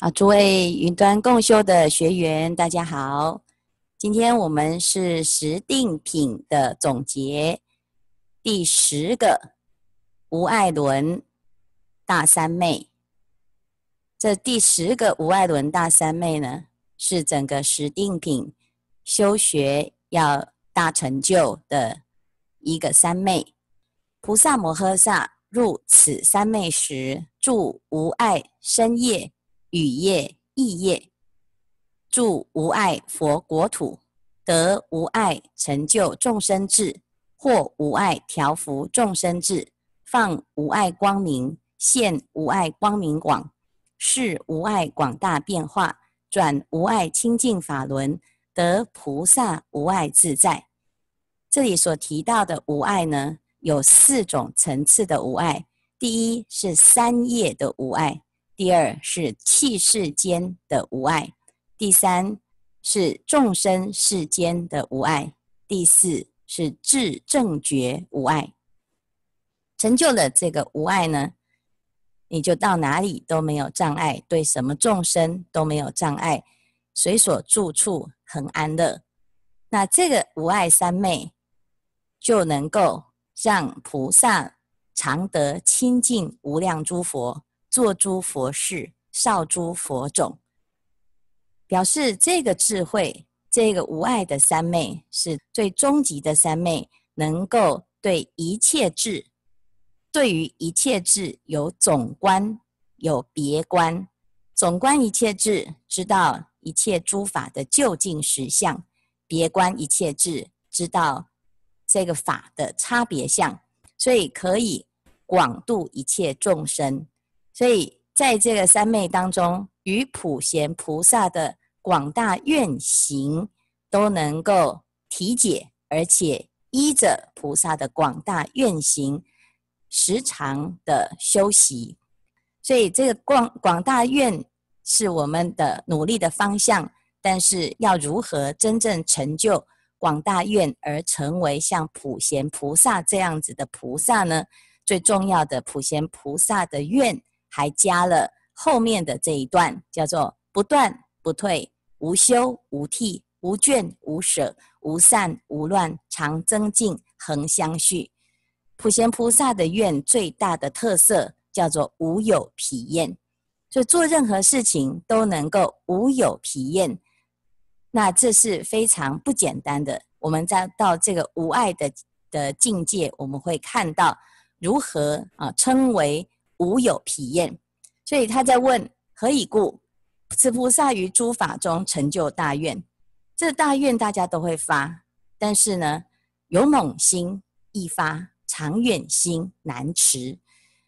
啊，诸位云端共修的学员，大家好。今天我们是十定品的总结，第十个无爱轮大三昧。这第十个无爱轮大三昧呢，是整个十定品修学要大成就的一个三昧。菩萨摩诃萨入此三昧时，住无碍身业。语业、意业，住无碍佛国土，得无碍成就众生智，或无碍调伏众生智，放无碍光明，现无碍光明广，示无碍广大变化，转无碍清净法轮，得菩萨无碍自在。这里所提到的无碍呢，有四种层次的无碍。第一是三业的无碍。第二是器世间的无碍，第三是众生世间的无碍，第四是智正觉无碍。成就了这个无碍呢，你就到哪里都没有障碍，对什么众生都没有障碍，随所住处恒安乐。那这个无碍三昧就能够让菩萨常得亲近无量诸佛。作诸佛事，绍诸佛种，表示这个智慧，这个无碍的三昧是最终极的三昧，能够对一切智，对于一切智有总观，有别观。总观一切智，知道一切诸法的究竟实相；别观一切智，知道这个法的差别相，所以可以广度一切众生。所以，在这个三昧当中，与普贤菩萨的广大愿行都能够体解，而且依着菩萨的广大愿行，时常的修习。所以，这个广广大愿是我们的努力的方向。但是，要如何真正成就广大愿，而成为像普贤菩萨这样子的菩萨呢？最重要的，普贤菩萨的愿。还加了后面的这一段，叫做不断不退，无休无替，无倦无舍，无散无乱，常增进，恒相续。普贤菩萨的愿最大的特色叫做无有疲厌，就做任何事情都能够无有疲厌。那这是非常不简单的。我们在到这个无碍的的境界，我们会看到如何啊称为。无有疲厌，所以他在问何以故？此菩萨于诸法中成就大愿，这大愿大家都会发，但是呢，勇猛心易发，长远心难持。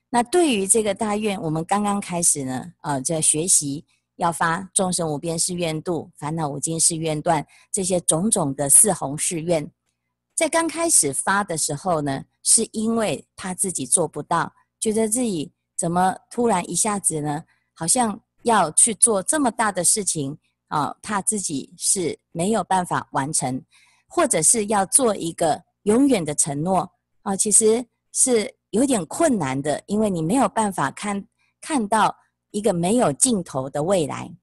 那对于这个大愿，我们刚刚开始呢，呃，在学习要发众生无边誓愿度，烦恼无尽誓愿断，这些种种的四弘誓愿，在刚开始发的时候呢，是因为他自己做不到，觉得自己。怎么突然一下子呢？好像要去做这么大的事情啊，怕自己是没有办法完成，或者是要做一个永远的承诺啊，其实是有点困难的，因为你没有办法看看到一个没有尽头的未来。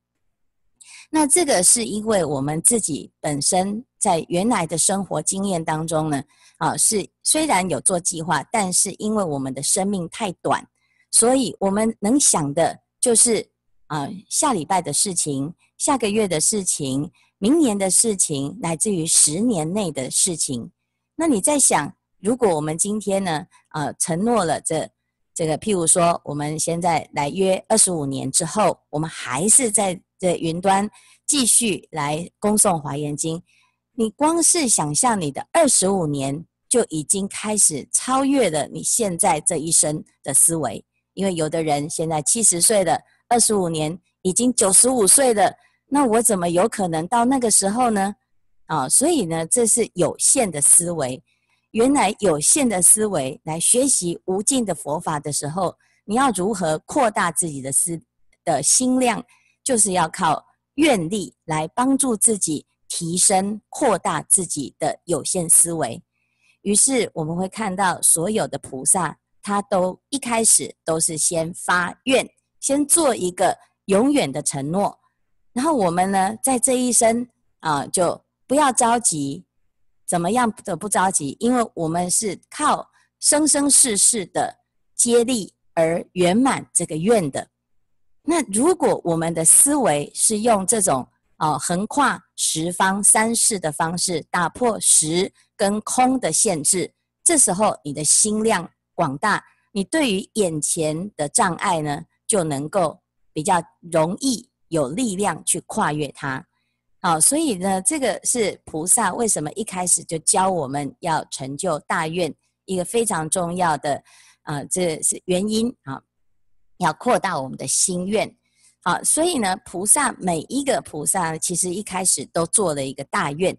那这个是因为我们自己本身在原来的生活经验当中呢，啊，是虽然有做计划，但是因为我们的生命太短。所以我们能想的就是啊、下礼拜的事情，下个月的事情，明年的事情，乃至于十年内的事情。那你在想，如果我们今天呢，呃，承诺了这这个，譬如说，我们现在来约二十五年之后，我们还是在这云端继续来恭送华严经，你光是想象你的二十五年，就已经开始超越了你现在这一生的思维。因为有的人现在七十岁了，二十五年已经九十五岁了，那我怎么有可能到那个时候呢？啊，所以呢，这是有限的思维。原来有限的思维来学习无尽的佛法的时候，你要如何扩大自己的思的心量？就是要靠愿力来帮助自己提升、扩大自己的有限思维。于是我们会看到所有的菩萨。他都一开始都是先发愿，先做一个永远的承诺。然后我们呢，在这一生啊，就不要着急，怎么样的不着急？因为我们是靠生生世世的接力而圆满这个愿的。那如果我们的思维是用这种啊横跨十方三世的方式，打破实跟空的限制，这时候你的心量广大，你对于眼前的障碍呢，就能够比较容易。有力量去跨越它，好，所以呢，这个是菩萨为什么一开始就教我们要成就大愿，一个非常重要的，啊，这是原因啊，要扩大我们的心愿，好，所以呢，菩萨每一个菩萨其实一开始都做了一个大愿，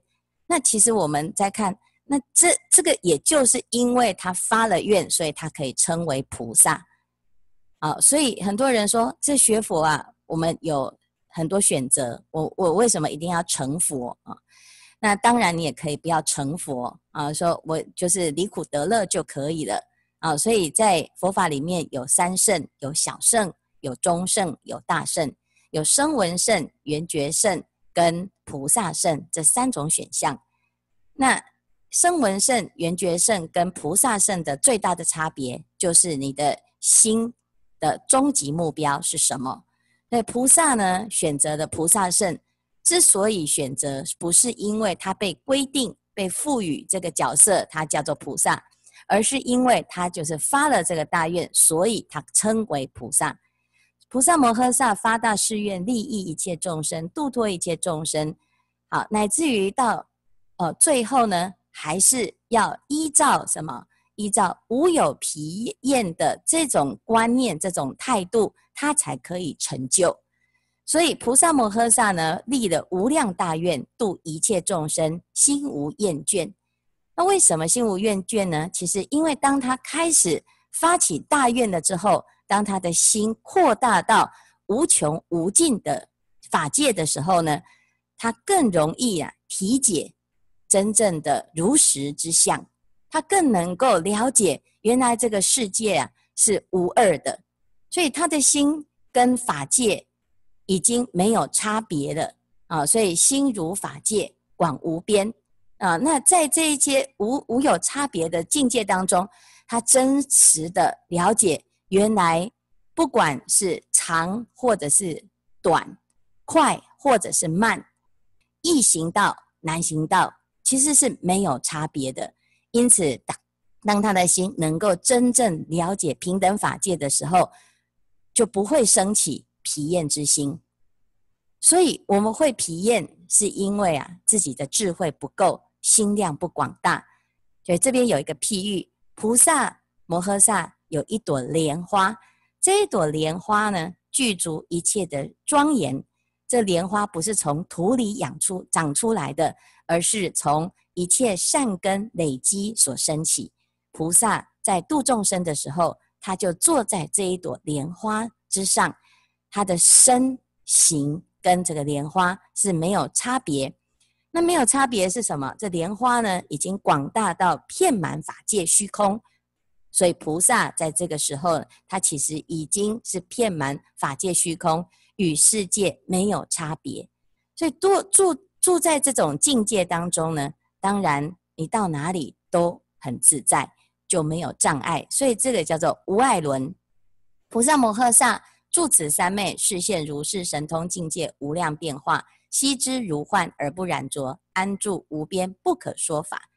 那其实我们再看，那这这个也就是因为他发了愿，所以他可以称为菩萨，好，所以很多人说这学佛啊，我们有。很多选择，我我为什么一定要成佛啊？那当然，你也可以不要成佛啊，说我就是离苦得乐就可以了啊。所以在佛法里面有三圣，有小圣，有中圣，有大圣，有声闻圣、缘觉圣跟菩萨圣这三种选项。那声闻圣、缘觉圣跟菩萨圣的最大的差别，就是你的心的终极目标是什么？那菩萨呢，选择的菩萨圣之所以选择，不是因为他被规定、被赋予这个角色，他叫做菩萨，而是因为他就是发了这个大愿，所以他称为菩萨。菩萨摩诃萨发大誓愿，利益一切众生，度脱一切众生。好，乃至于到呃最后呢，还是要依照什么？依照无有疲厌的这种观念、这种态度。他才可以成就，所以菩萨摩诃萨呢，立了无量大愿，度一切众生，心无厌倦。那为什么心无厌倦呢？其实因为当他开始发起大愿了之后，当他的心扩大到无穷无尽的法界的时候呢，他更容易啊体解真正的如实之相，他更能够了解原来这个世界啊是无二的。所以他的心跟法界已经没有差别了啊！所以心如法界，广无边啊！那在这一些无无有差别的境界当中，他真实的了解，原来不管是长或者是短，快或者是慢，易行道难行道，其实是没有差别的。因此，当当他的心能够真正了解平等法界的时候，就不会升起疲厌之心，所以我们会疲厌，是因为啊自己的智慧不够，心量不广大。所以这边有一个譬喻，菩萨摩诃萨有一朵莲花，这一朵莲花呢具足一切的庄严。这莲花不是从土里养出长出来的，而是从一切善根累积所生起。菩萨在度众生的时候。他就坐在这一朵莲花之上，他的身形跟这个莲花是没有差别。那没有差别是什么？这莲花呢，已经广大到遍满法界虚空，所以菩萨在这个时候，他其实已经是遍满法界虚空，与世界没有差别。所以多住住在这种境界当中呢，当然你到哪里都很自在。就没有障碍，所以这个叫做无碍轮。菩萨摩诃萨住此三昧，视现如是神通境界无量变化，悉知如幻而不染着，安住无边不可说法。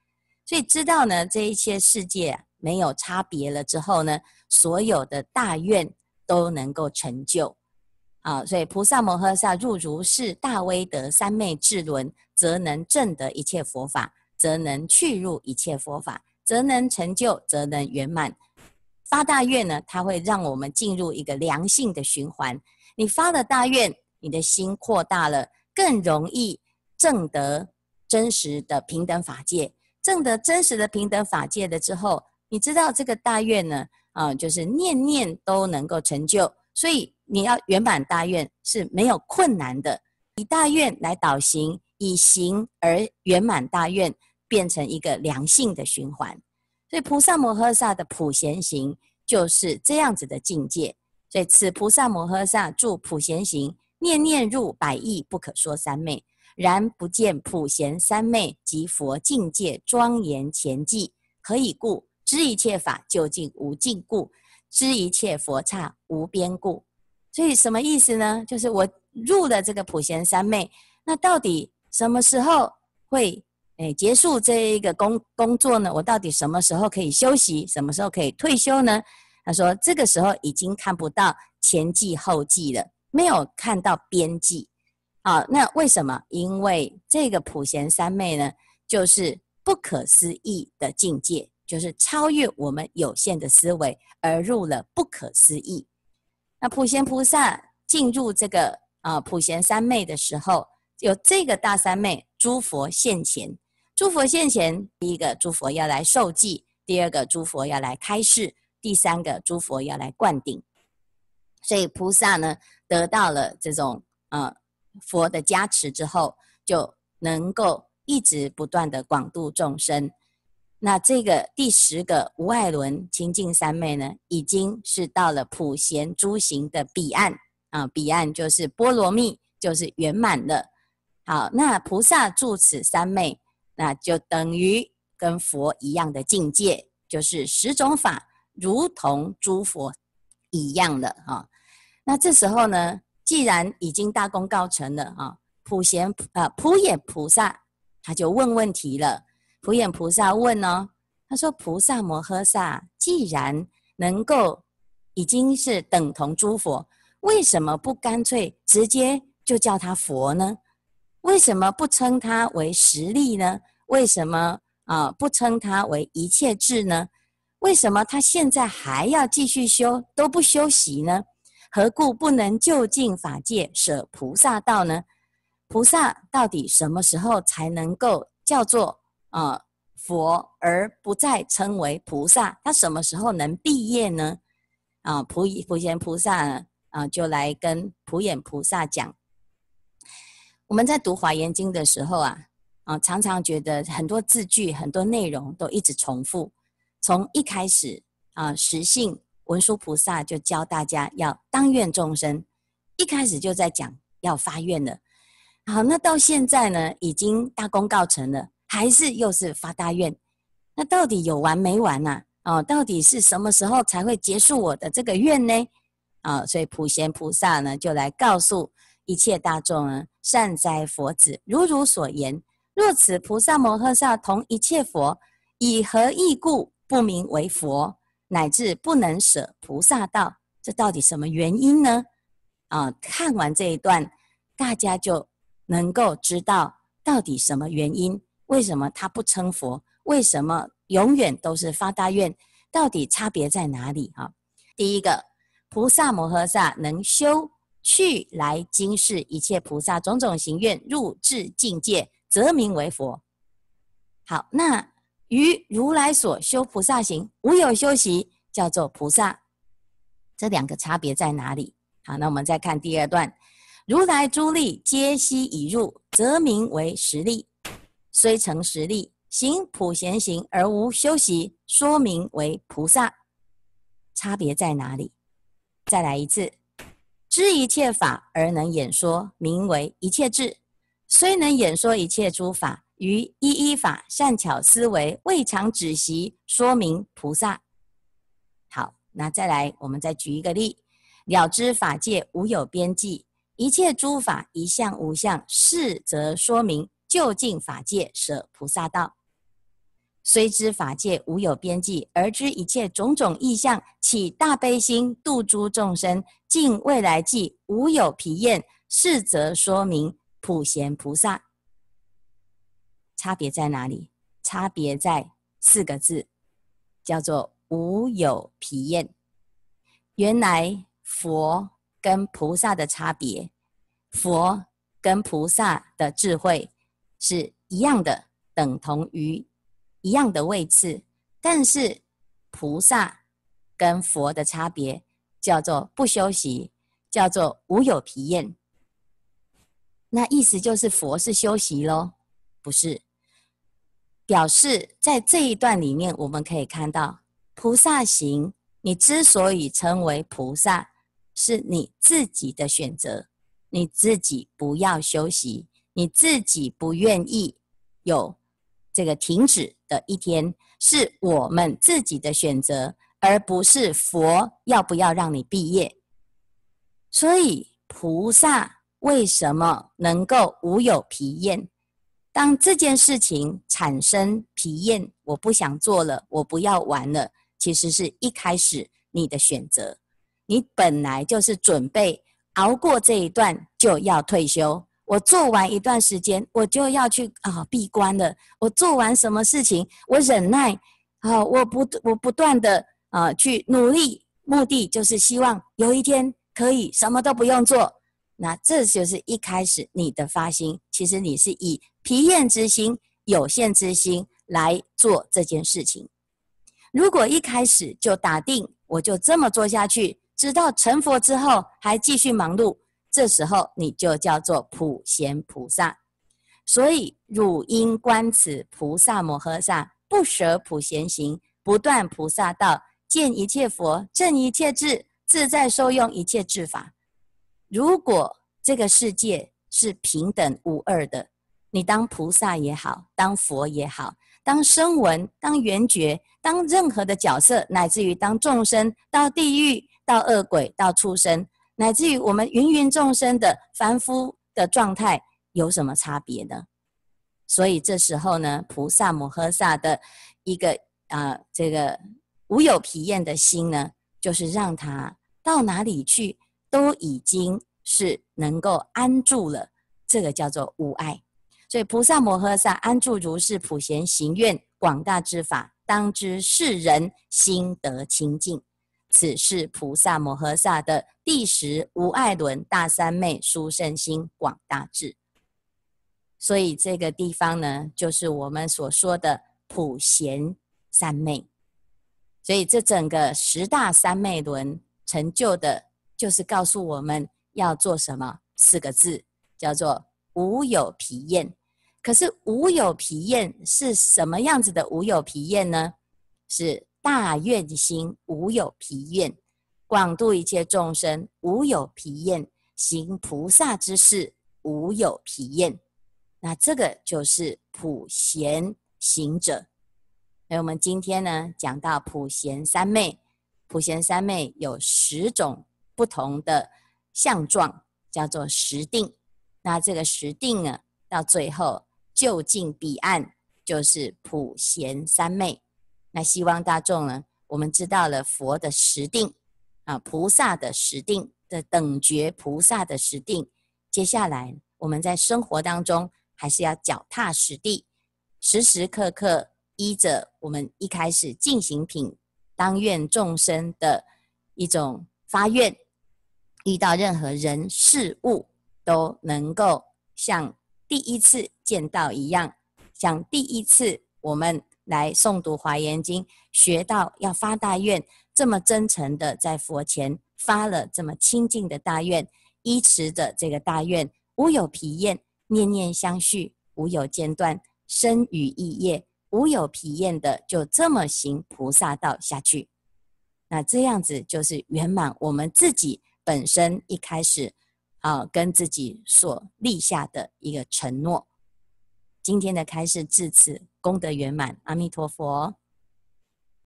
所以知道呢，这一切世界没有差别了之后呢，所有的大愿都能够成就。啊，所以菩萨摩诃萨入如是大威德三昧智轮，则能证得一切佛法，则能去入一切佛法。则能成就，则能圆满。发大愿呢，它会让我们进入一个良性的循环。你发了大愿，你的心扩大了，更容易证得真实的平等法界。证得真实的平等法界的之后，你知道这个大愿呢，啊，就是念念都能够成就。所以你要圆满大愿是没有困难的。以大愿来导行，以行而圆满大愿。变成一个良性的循环，所以菩萨摩诃萨的普贤行就是这样子的境界。所以此菩萨摩诃萨住普贤行，念念入百亿不可说三昧，然不见普贤三昧及佛境界庄严前际，何以故？知一切法究竟无尽故，知一切佛刹无边故。所以什么意思呢？就是我入了这个普贤三昧，那到底什么时候会诶结束这一个工工作呢？我到底什么时候可以休息？什么时候可以退休呢？他说这个时候已经看不到前际后际了，没有看到边际。好，那为什么？因为这个普贤三昧呢，就是不可思议的境界。就是超越我们有限的思维，而入了不可思议。那普贤菩萨进入这个啊、普贤三昧的时候，有这个大三昧，诸佛现前。诸佛现前，第一个诸佛要来受记，第二个诸佛要来开示，第三个诸佛要来灌顶。所以菩萨呢，得到了这种呃佛的加持之后，就能够一直不断的广度众生。那这个第十个无爱轮清净三昧呢，已经是到了普贤诸行的彼岸啊，彼岸就是波罗蜜，就是圆满了。好，那菩萨住此三昧，那就等于跟佛一样的境界，就是十种法如同诸佛一样的啊。那这时候呢，既然已经大功告成了啊，普贤啊普眼菩萨他就问问题了。普眼菩萨问哦，他说：“菩萨摩诃萨，既然能够已经是等同诸佛，为什么不干脆直接就叫他佛呢？为什么不称他为实力呢？为什么啊不称他为一切智呢？为什么他现在还要继续修都不休息呢？何故不能就近法界舍菩萨道呢？菩萨到底什么时候才能够叫做？”啊，佛而不再称为菩萨，他什么时候能毕业呢？啊，普普贤菩萨呢啊，就来跟普眼菩萨讲。我们在读华严经的时候啊，啊，常常觉得很多字句、很多内容都一直重复。从一开始啊，实性文殊菩萨就教大家要当愿众生，一开始就在讲要发愿了。好，那到现在呢，已经大功告成了。还是又是发大愿，那到底有完没完呐？哦，到底是什么时候才会结束我的这个愿呢？啊，所以普贤菩萨呢就来告诉一切大众呢：善哉佛子，如汝所言，若此菩萨摩诃萨同一切佛，以何义故不名为佛，乃至不能舍菩萨道？这到底什么原因呢？啊，看完这一段，大家就能够知道到底什么原因。为什么他不称佛？为什么永远都是发大愿？到底差别在哪里？哈，第一个，菩萨摩诃萨能修去来今世一切菩萨种种行愿入至境界，则名为佛。好，那于如来所修菩萨行无有修习，叫做菩萨。这两个差别在哪里？好，那我们再看第二段，如来诸力皆悉已入，则名为实力。虽成实力，行普贤行而无修习，说明为菩萨。差别在哪里？再来一次，知一切法而能演说，名为一切智。虽能演说一切诸法，于一一法善巧思维，未尝止息，说明菩萨。好，那再来，我们再举一个例：了知法界无有边际，一切诸法一相无相，是则说明。究竟法界舍菩萨道，虽知法界无有边际，而知一切种种意象，起大悲心度诸众生，尽未来际无有疲厌，是则说明普贤菩萨。差别在哪里？差别在四个字，叫做无有疲厌。原来佛跟菩萨的差别，佛跟菩萨的智慧。是一样的，等同于一样的位次，但是菩萨跟佛的差别叫做不修习，叫做无有疲厌。那意思就是佛是修习喽？不是，表示在这一段里面，我们可以看到菩萨行，你之所以称为菩萨，是你自己的选择，你自己不要休息，你自己不愿意有这个停止的一天，是我们自己的选择，而不是佛要不要让你毕业。所以菩萨为什么能够无有疲厌？当这件事情产生疲厌，我不想做了，我不要玩了，其实是一开始你的选择。你本来就是准备熬过这一段就要退休。我做完一段时间，我就要去啊闭关了。我做完什么事情，我忍耐啊，我不我不断的啊去努力，目的就是希望有一天可以什么都不用做。那这就是一开始你的发心，其实你是以疲厌之心、有限之心来做这件事情。如果一开始就打定，我就这么做下去。直到成佛之后，还继续忙碌，这时候你就叫做普贤菩萨。所以，汝应观此菩萨摩诃萨不舍普贤行，不断菩萨道，见一切佛，证一切智，自在受用一切智法。如果这个世界是平等无二的，你当菩萨也好，当佛也好，当声闻，当缘觉，当任何的角色，乃至于当众生到地狱。到恶鬼，到畜生，乃至于我们芸芸众生的凡夫的状态，有什么差别呢？所以这时候呢，菩萨摩诃萨的一个啊、这个无有疲厌的心呢，就是让他到哪里去，都已经是能够安住了。这个叫做无碍。所以菩萨摩诃萨安住如是普贤行愿广大之法，当知世人心得清净。此是菩萨摩诃萨的第十无碍轮大三昧殊胜心广大智，所以这个地方呢，就是我们所说的普贤三昧。所以这整个十大三昧轮成就的，就是告诉我们要做什么四个字，叫做无有疲厌。可是无有疲厌是什么样子的无有疲厌呢？是。大愿心无有疲厌，广度一切众生无有疲厌，行菩萨之事无有疲厌。那这个就是普贤行者。所以我们今天呢讲到普贤三昧，普贤三昧有十种不同的相状，叫做十定。那这个十定呢，到最后究竟彼岸就是普贤三昧。那希望大众呢，我们知道了佛的十定啊，菩萨的十定的等觉，菩萨的十定。接下来我们在生活当中还是要脚踏实地，时时刻刻依着我们一开始进行品，当愿众生的一种发愿，遇到任何人事物都能够像第一次见到一样，像第一次我们。来诵读华严经，学到要发大愿，这么真诚的在佛前发了这么清净的大愿，依持的这个大愿，无有疲厌，念念相续，无有间断，身语意业无有疲厌的，就这么行菩萨道下去。那这样子就是圆满我们自己本身一开始啊，跟自己所立下的一个承诺。今天的开示至此。功德圆满，阿弥陀佛。